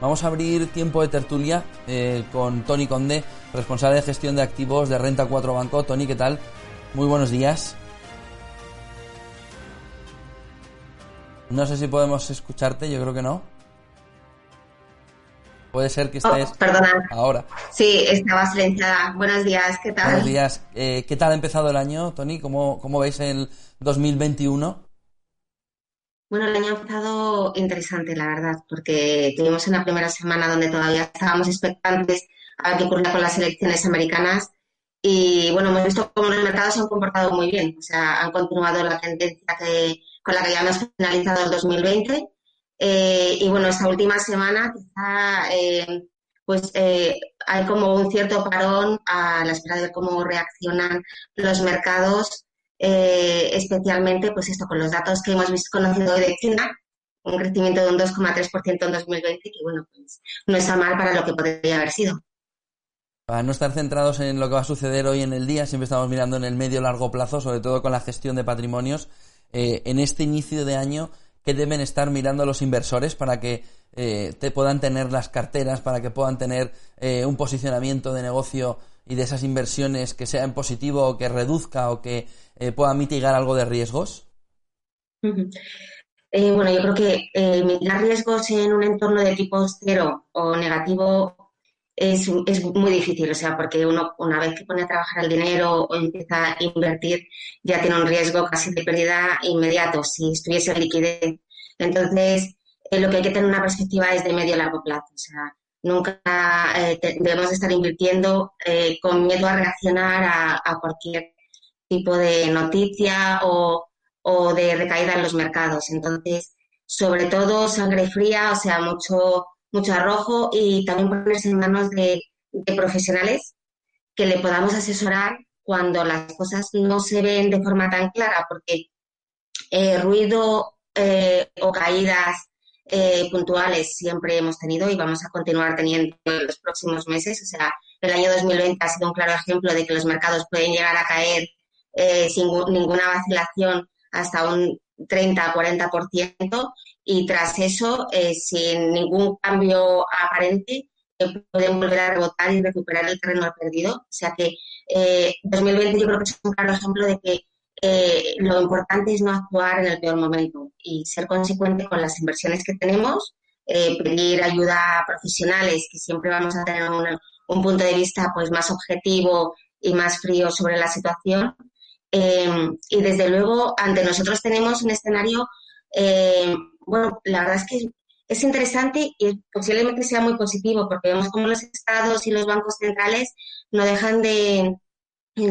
Vamos a abrir tiempo de tertulia eh, con Tony Conde, responsable de gestión de activos de Renta 4 Banco. Tony, ¿qué tal? Muy buenos días. No sé si podemos escucharte, yo creo que no. Puede ser que estés. Oh, perdona. Ahora. Sí, estaba silenciada. Buenos días, ¿qué tal? Buenos días. Eh, ¿Qué tal ha empezado el año, Tony? ¿Cómo, cómo veis el 2021? Bueno, el año ha empezado interesante, la verdad, porque tuvimos una primera semana donde todavía estábamos expectantes a ver qué ocurría con las elecciones americanas y bueno, hemos visto cómo los mercados se han comportado muy bien, o sea, han continuado la tendencia que, con la que ya hemos finalizado el 2020 eh, y bueno, esta última semana quizá eh, pues eh, hay como un cierto parón a la espera de cómo reaccionan los mercados eh, especialmente pues esto con los datos que hemos visto, conocido hoy de China, un crecimiento de un 2,3% en 2020, que bueno, pues no está mal para lo que podría haber sido. Para no estar centrados en lo que va a suceder hoy en el día, siempre estamos mirando en el medio largo plazo, sobre todo con la gestión de patrimonios. Eh, en este inicio de año, ¿qué deben estar mirando los inversores para que eh, te puedan tener las carteras, para que puedan tener un posicionamiento de negocio y de esas inversiones que sea en positivo o que reduzca o que eh, pueda mitigar algo de riesgos? Eh, bueno, yo creo que eh, mitigar riesgos en un entorno de tipo cero o negativo es, es, muy difícil, o sea, porque uno una vez que pone a trabajar el dinero o empieza a invertir ya tiene un riesgo casi de pérdida inmediato si estuviese en liquidez. Entonces, lo que hay que tener una perspectiva es de medio a largo plazo, o sea, nunca debemos estar invirtiendo con miedo a reaccionar a cualquier tipo de noticia o, de recaída en los mercados. Entonces, sobre todo sangre fría, o sea, mucho, mucho arrojo y también ponerse en manos de, profesionales que le podamos asesorar cuando las cosas no se ven de forma tan clara, porque eh, ruido eh, o caídas eh, puntuales siempre hemos tenido y vamos a continuar teniendo en los próximos meses. O sea, el año 2020 ha sido un claro ejemplo de que los mercados pueden llegar a caer eh, sin ninguna vacilación hasta un 30-40% y tras eso, eh, sin ningún cambio aparente, eh, pueden volver a rebotar y recuperar el terreno perdido. O sea que 2020 yo creo que es un claro ejemplo de que lo importante es no actuar en el peor momento y ser consecuente con las inversiones que tenemos, pedir ayuda a profesionales que siempre vamos a tener un punto de vista pues más objetivo y más frío sobre la situación eh, y desde luego, ante nosotros tenemos un escenario, eh, bueno, la verdad es que es interesante y posiblemente sea muy positivo porque vemos cómo los estados y los bancos centrales no dejan de,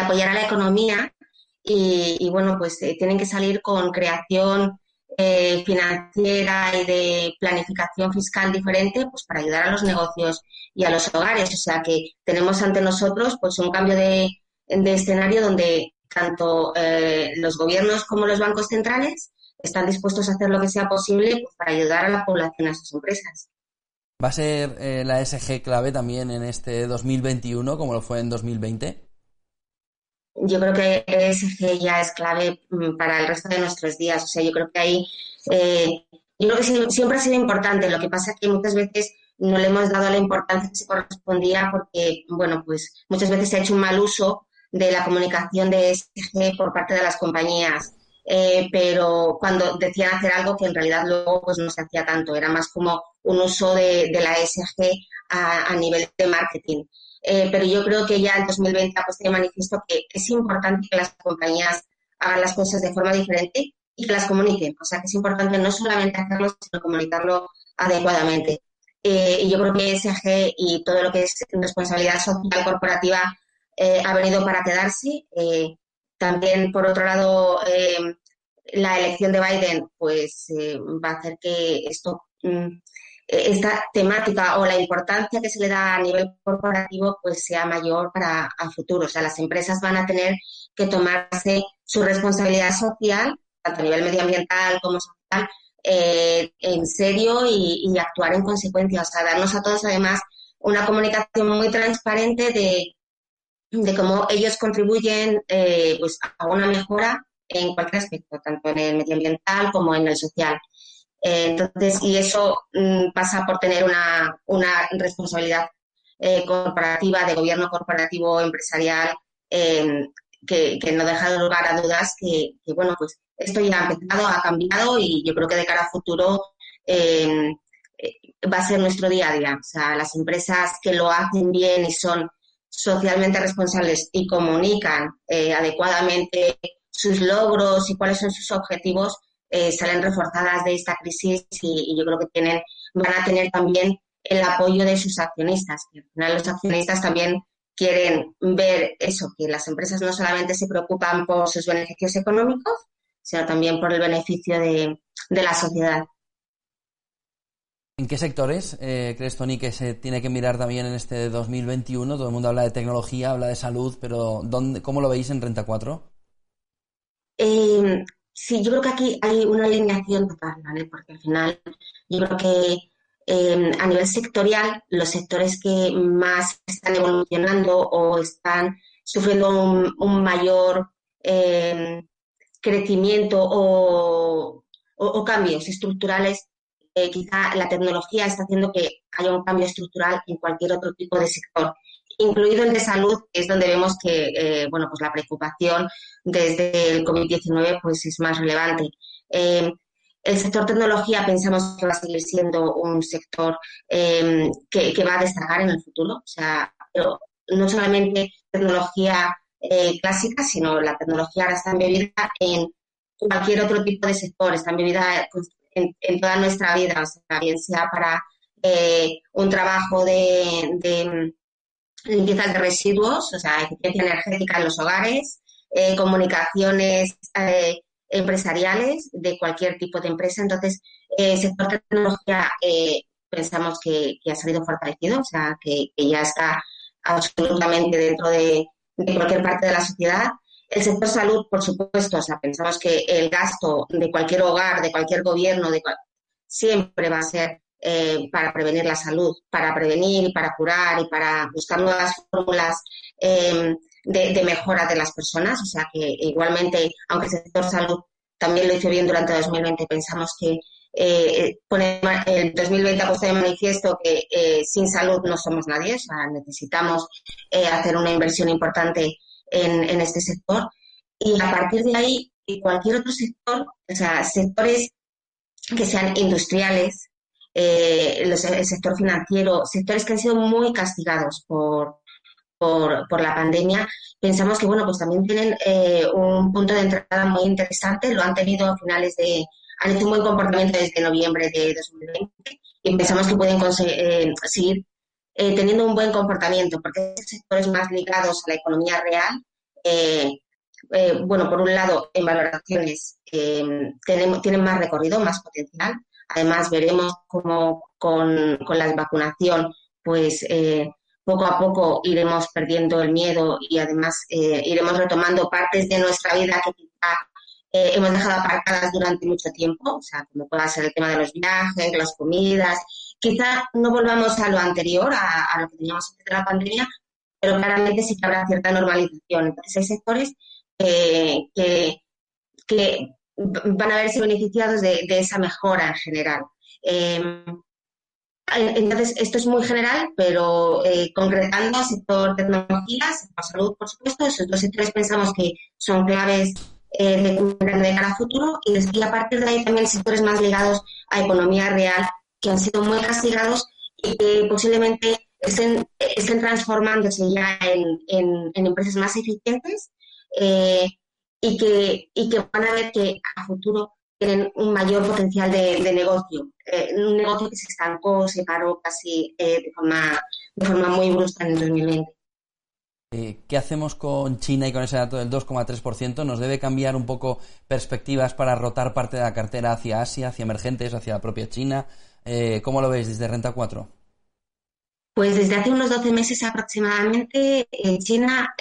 apoyar a la economía y, bueno, pues eh, tienen que salir con creación financiera y de planificación fiscal diferente pues para ayudar a los negocios y a los hogares. O sea que tenemos ante nosotros pues un cambio de, de escenario donde tanto eh, los gobiernos como los bancos centrales están dispuestos a hacer lo que sea posible pues, para ayudar a la población, a sus empresas. ¿Va a ser eh, la SG clave también en este 2021 como lo fue en 2020? Yo creo que ESG ya es clave mm, para el resto de nuestros días. O sea, yo creo que ahí, eh, yo creo que siempre ha sido importante. Lo que pasa es que muchas veces no le hemos dado la importancia que se correspondía porque, bueno, pues muchas veces se ha hecho un mal uso de la comunicación de ESG por parte de las compañías. Eh, pero cuando decían hacer algo que en realidad luego pues no se hacía tanto, era más como un uso de, la ESG a, nivel de marketing. Eh, pero yo creo que ya en 2020 ha puesto de manifiesto que es importante que las compañías hagan las cosas de forma diferente y que las comuniquen. O sea que es importante no solamente hacerlo, sino comunicarlo adecuadamente. Eh, y yo creo que ESG y todo lo que es responsabilidad social corporativa eh, ha venido para quedarse. Eh, también, por otro lado, eh, la elección de Biden pues va a hacer que esto, mm, esta temática o la importancia que se le da a nivel corporativo pues sea mayor para el futuro. O sea, las empresas van a tener que tomarse su responsabilidad social, tanto a nivel medioambiental como social, en serio y, actuar en consecuencia. O sea, darnos a todos además una comunicación muy transparente de de cómo ellos contribuyen eh, pues, a una mejora en cualquier aspecto, tanto en el medioambiental como en el social. entonces, y eso mm, pasa por tener una, una responsabilidad corporativa, de gobierno corporativo empresarial, que, no deja lugar a dudas que, bueno, pues esto ya ha empezado, ha cambiado y yo creo que de cara a futuro eh, va a ser nuestro día a día. O sea, las empresas que lo hacen bien y son socialmente responsables y comunican eh, adecuadamente sus logros y cuáles son sus objetivos, eh, salen reforzadas de esta crisis y, yo creo que tienen, van a tener también el apoyo de sus accionistas. Al los accionistas también quieren ver eso, que las empresas no solamente se preocupan por sus beneficios económicos, sino también por el beneficio de, la sociedad. ¿En qué sectores eh, crees, Tony, que se tiene que mirar también en este 2021? Todo el mundo habla de tecnología, habla de salud, pero ¿dónde, ¿cómo lo veis en Renta 4? Eh, sí, yo creo que aquí hay una alineación total, ¿vale? Porque al final yo creo que Em, a nivel sectorial, los sectores que más están evolucionando o están sufriendo un, mayor em, crecimiento o, cambios estructurales, eh, quizá la tecnología está haciendo que haya un cambio estructural en cualquier otro tipo de sector, incluido el de salud, es donde vemos que eh, bueno, pues la preocupación desde el COVID-19 pues es más relevante. Em, el sector tecnología pensamos que va a seguir siendo un sector em, que, va a destacar en el futuro. O sea, no solamente tecnología eh, clásica, sino la tecnología ahora está embebida en cualquier otro tipo de sector, está embebida en, toda nuestra vida, o sea, bien sea para eh, un trabajo de, de limpieza de residuos, o sea, eficiencia energética en los hogares, eh, comunicaciones empresariales de cualquier tipo de empresa. Entonces, el eh, sector tecnología eh, pensamos que, ha salido fortalecido, o sea, que, ya está absolutamente dentro de, cualquier parte de la sociedad. El sector salud, por supuesto, o sea, pensamos que el gasto de cualquier hogar, de cualquier gobierno, de siempre va a ser eh, para prevenir la salud, para prevenir y para curar y para buscar nuevas fórmulas de, mejora de las personas. O sea que igualmente, aunque el sector salud también lo hizo bien durante 2020, pensamos que eh, pone, el 2020 ha puesto de manifiesto que eh, sin salud no somos nadie, o sea, necesitamos eh, hacer una inversión importante en, en, este sector. Y a partir de ahí, cualquier otro sector, o sea, sectores que sean industriales, el sector financiero, sectores que han sido muy castigados por, por, por la pandemia, pensamos que, bueno, pues también tienen eh, un punto de entrada muy interesante, lo han tenido a finales de, han hecho un buen comportamiento desde noviembre de 2020 y pensamos que pueden eh, seguir eh, teniendo un buen comportamiento, porque sectores más ligados a la economía real, bueno, por un lado, en valoraciones tenemos, tienen más recorrido, más potencial. Además, veremos cómo con, con la vacunación, pues poco a poco iremos perdiendo el miedo y además eh, iremos retomando partes de nuestra vida que quizá eh, hemos dejado aparcadas durante mucho tiempo, o sea, como pueda ser el tema de los viajes, las comidas. Quizá no volvamos a lo anterior, a, lo que teníamos antes de la pandemia, pero claramente sí que habrá cierta normalización. Entonces hay sectores que, que van a verse beneficiados de, de esa mejora en general. Em, entonces, esto es muy general, pero eh, concretando sector tecnología, sector salud, por supuesto, esos dos sectores pensamos que son claves eh, de, cara a futuro y, a partir de ahí también sectores más ligados a economía real que han sido muy castigados y que posiblemente estén, estén transformándose ya en, en, empresas más eficientes eh, y, que, y que van a ver que a futuro tienen un mayor potencial de, negocio. Eh, un negocio que se estancó, se paró casi eh, de, forma, de forma muy brusca en el 2020. Eh, ¿Qué hacemos con China y con ese dato del 2,3%? ¿Nos debe cambiar un poco perspectivas para rotar parte de la cartera hacia Asia, hacia emergentes, hacia la propia China? ¿Cómo lo veis desde Renta 4? Pues desde hace unos 12 meses aproximadamente en China,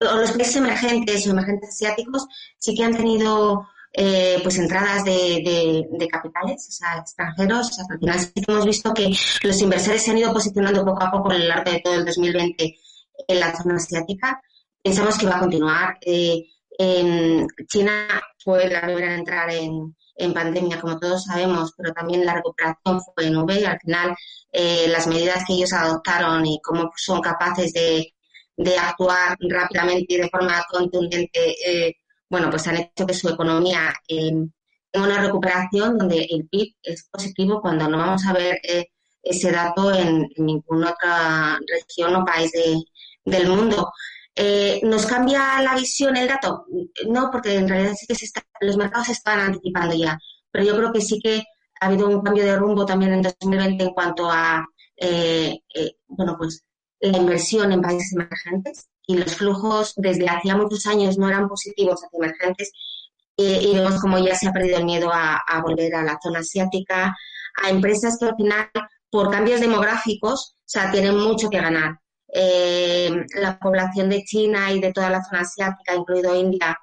o los países emergentes o emergentes asiáticos sí que han tenido eh, pues entradas de, de, capitales, o sea, extranjeros. Al final sí que hemos visto que los inversores se han ido posicionando poco a poco a lo largo de todo el 2020 en la zona asiática. Pensamos que va a continuar. Eh, China fue la primera en entrar en, pandemia, como todos sabemos, pero también la recuperación fue en V. Al final, eh, las medidas que ellos adoptaron y cómo son capaces de, actuar rápidamente y de forma contundente, eh, bueno, pues han hecho que su economía eh, tenga una recuperación donde el PIB es positivo cuando no vamos a ver ese dato en, ninguna otra región o país del mundo. Eh, ¿Nos cambia la visión el dato? No, porque en realidad sí que los mercados se están anticipando ya, pero yo creo que sí que ha habido un cambio de rumbo también en 2020 en cuanto a, eh, eh, bueno, pues la inversión en países emergentes y los flujos desde hacía muchos años no eran positivos hacia emergentes y vemos como ya se ha perdido el miedo a, a volver a la zona asiática, a empresas que al final, por cambios demográficos, o sea, tienen mucho que ganar eh, la población de China y de toda la zona asiática, incluido India,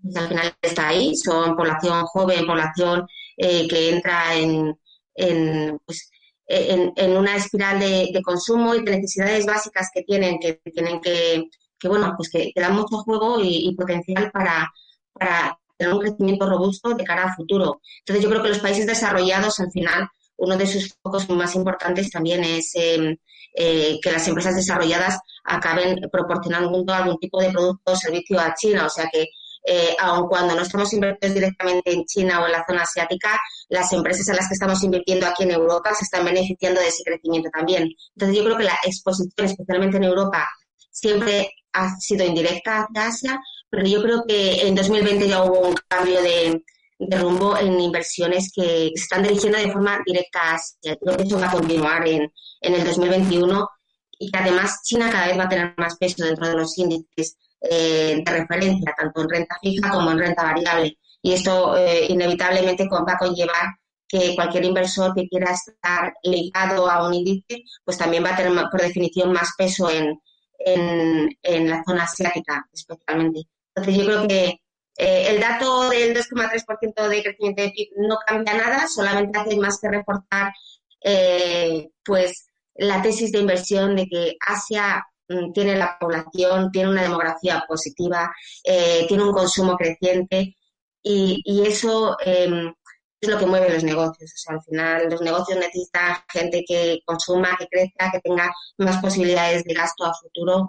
pues al final está ahí, son población joven, población eh, que entra en, en, pues, en, una espiral de, consumo y de necesidades básicas que tienen, que tienen que, que bueno, pues que, dan mucho juego y, potencial para, para tener un crecimiento robusto de cara al futuro. Entonces yo creo que los países desarrollados al final uno de sus focos más importantes también es em, eh, que las empresas desarrolladas acaben proporcionando algún tipo de producto o servicio a China. O sea que, eh, aun cuando no estamos invirtiendo directamente en China o en la zona asiática, las empresas en las que estamos invirtiendo aquí en Europa se están beneficiando de ese crecimiento también. Entonces, yo creo que la exposición, especialmente en Europa, siempre ha sido indirecta hacia Asia, pero yo creo que en 2020 ya hubo un cambio de, de rumbo en inversiones que se están dirigiendo de forma directa a Asia. Creo que eso va a continuar en, en el 2021 y que además China cada vez va a tener más peso dentro de los índices eh, de referencia, tanto en renta fija como en renta variable. Y esto eh, inevitablemente va a conllevar que cualquier inversor que quiera estar ligado a un índice, pues también va a tener por definición más peso en, en, en la zona asiática, especialmente. Entonces yo creo que eh, el dato del 2,3% de crecimiento de PIB no cambia nada, solamente hace más que reportar eh, pues la tesis de inversión de que Asia mm, tiene la población, tiene una demografía positiva, eh, tiene un consumo creciente y, eso em, es lo que mueve los negocios. O sea, al final los negocios necesitan gente que consuma, que crezca, que tenga más posibilidades de gasto a futuro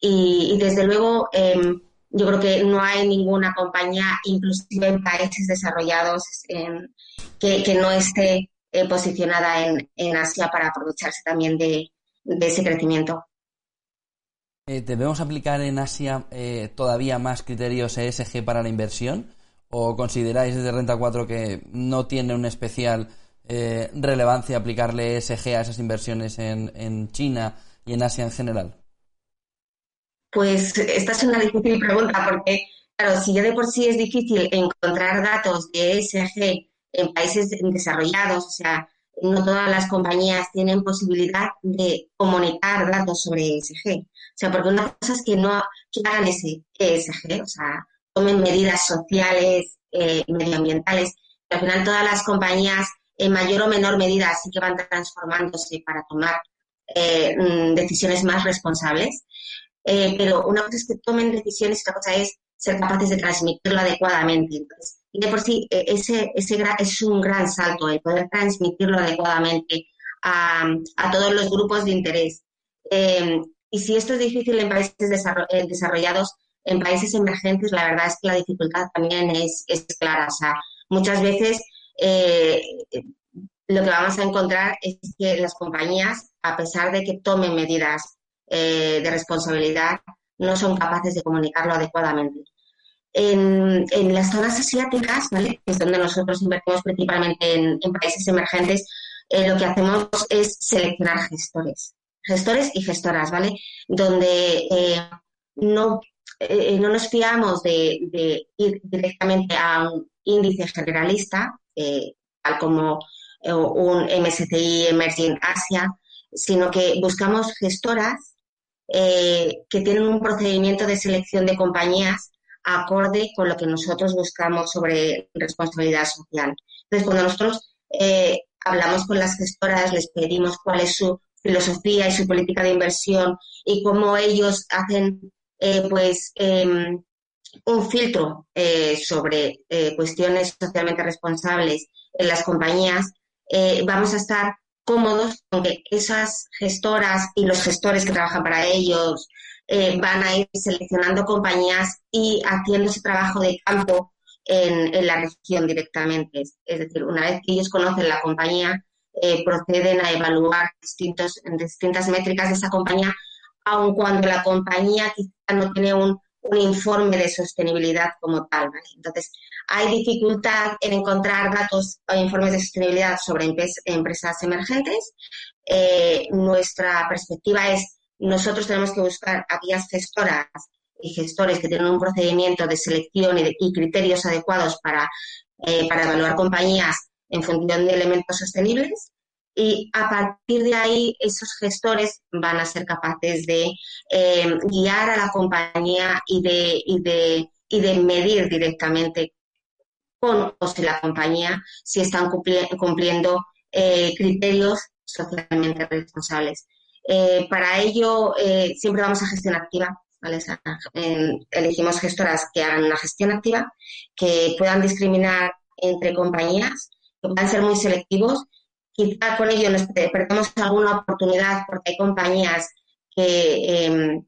y, y desde luego em, yo creo que no hay ninguna compañía, inclusive en países desarrollados, que, no esté eh, posicionada en, Asia para aprovecharse también de, ese crecimiento. Eh, ¿Debemos aplicar en Asia eh, todavía más criterios ESG para la inversión? ¿O consideráis desde Renta 4 que no tiene una especial relevancia aplicarle ESG a esas inversiones en China y en Asia en general? Pues esta es una difícil pregunta porque, claro, si ya de por sí es difícil encontrar datos de ESG en países desarrollados, o sea, no todas las compañías tienen posibilidad de comunicar datos sobre ESG. O sea, porque una cosa es que no que hagan ese ESG, o sea, tomen medidas sociales eh, medioambientales. Pero al final todas las compañías, en mayor o menor medida, sí que van transformándose para tomar eh, mm, decisiones más responsables. Eh, pero una cosa es que tomen decisiones y otra cosa es ser capaces de transmitirlo adecuadamente. Entonces, de por sí, eh, ese, ese es un gran salto, el poder transmitirlo adecuadamente a, a todos los grupos de interés. Eh, y si esto es difícil en países desarrollados, en países emergentes, la verdad es que la dificultad también es, es clara. O sea, muchas veces lo que vamos a encontrar es que las compañías, a pesar de que tomen medidas eh, de responsabilidad no son capaces de comunicarlo adecuadamente. En, las zonas asiáticas, que es donde nosotros invertimos principalmente en, países emergentes, eh, lo que hacemos es seleccionar gestores, gestores y gestoras, ¿vale? Donde eh, no, no nos fiamos de, ir directamente a un índice generalista, tal como un MSCI Emerging Asia, sino que buscamos gestoras eh, que tienen un procedimiento de selección de compañías acorde con lo que nosotros buscamos sobre responsabilidad social. Entonces, cuando nosotros eh, hablamos con las gestoras, les pedimos cuál es su filosofía y su política de inversión y cómo ellos hacen, eh, pues, em, un filtro eh, sobre eh, cuestiones socialmente responsables en las compañías, eh, vamos a estar cómodos con que esas gestoras y los gestores que trabajan para ellos van a ir seleccionando compañías y haciendo ese trabajo de campo en, la región directamente. Es decir, una vez que ellos conocen la compañía, proceden a evaluar distintos, distintas métricas de esa compañía, aun cuando la compañía quizá no tiene un un informe de sostenibilidad como tal. Entonces, hay dificultad en encontrar datos o informes de sostenibilidad sobre empresas emergentes. Eh, nuestra perspectiva es, nosotros tenemos que buscar aquellas gestoras y gestores que tienen un procedimiento de selección y, criterios adecuados para, eh, para evaluar compañías en función de elementos sostenibles y a partir de ahí esos gestores van a ser capaces de eh, guiar a la compañía y de, y de, y de medir directamente con o sin la compañía si están cumpliendo eh, criterios socialmente responsables. Eh, para ello, siempre vamos a gestión activa. elegimos gestoras que hagan una gestión activa, que puedan discriminar entre compañías, que puedan ser muy selectivos quizá con ello nos perdemos alguna oportunidad porque hay compañías que, em,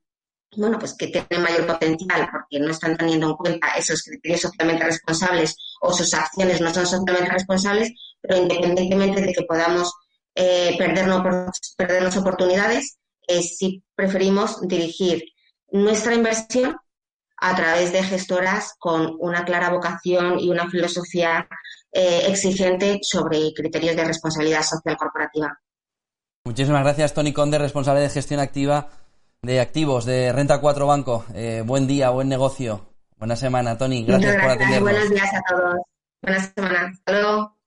bueno, pues que tienen mayor potencial porque no están teniendo en cuenta esos criterios socialmente responsables o sus acciones no son socialmente responsables, pero independientemente de que podamos eh, perdernos, perdernos oportunidades, eh, si preferimos dirigir nuestra inversión a través de gestoras con una clara vocación y una filosofía eh, exigente sobre criterios de responsabilidad social corporativa. Muchísimas gracias, Tony Conde, responsable de gestión activa de activos de Renta 4 Banco. Eh, buen día, buen negocio. Buena semana, Tony. Gracias, por atendernos. Buenos días a todos. Buena semana. Hasta luego.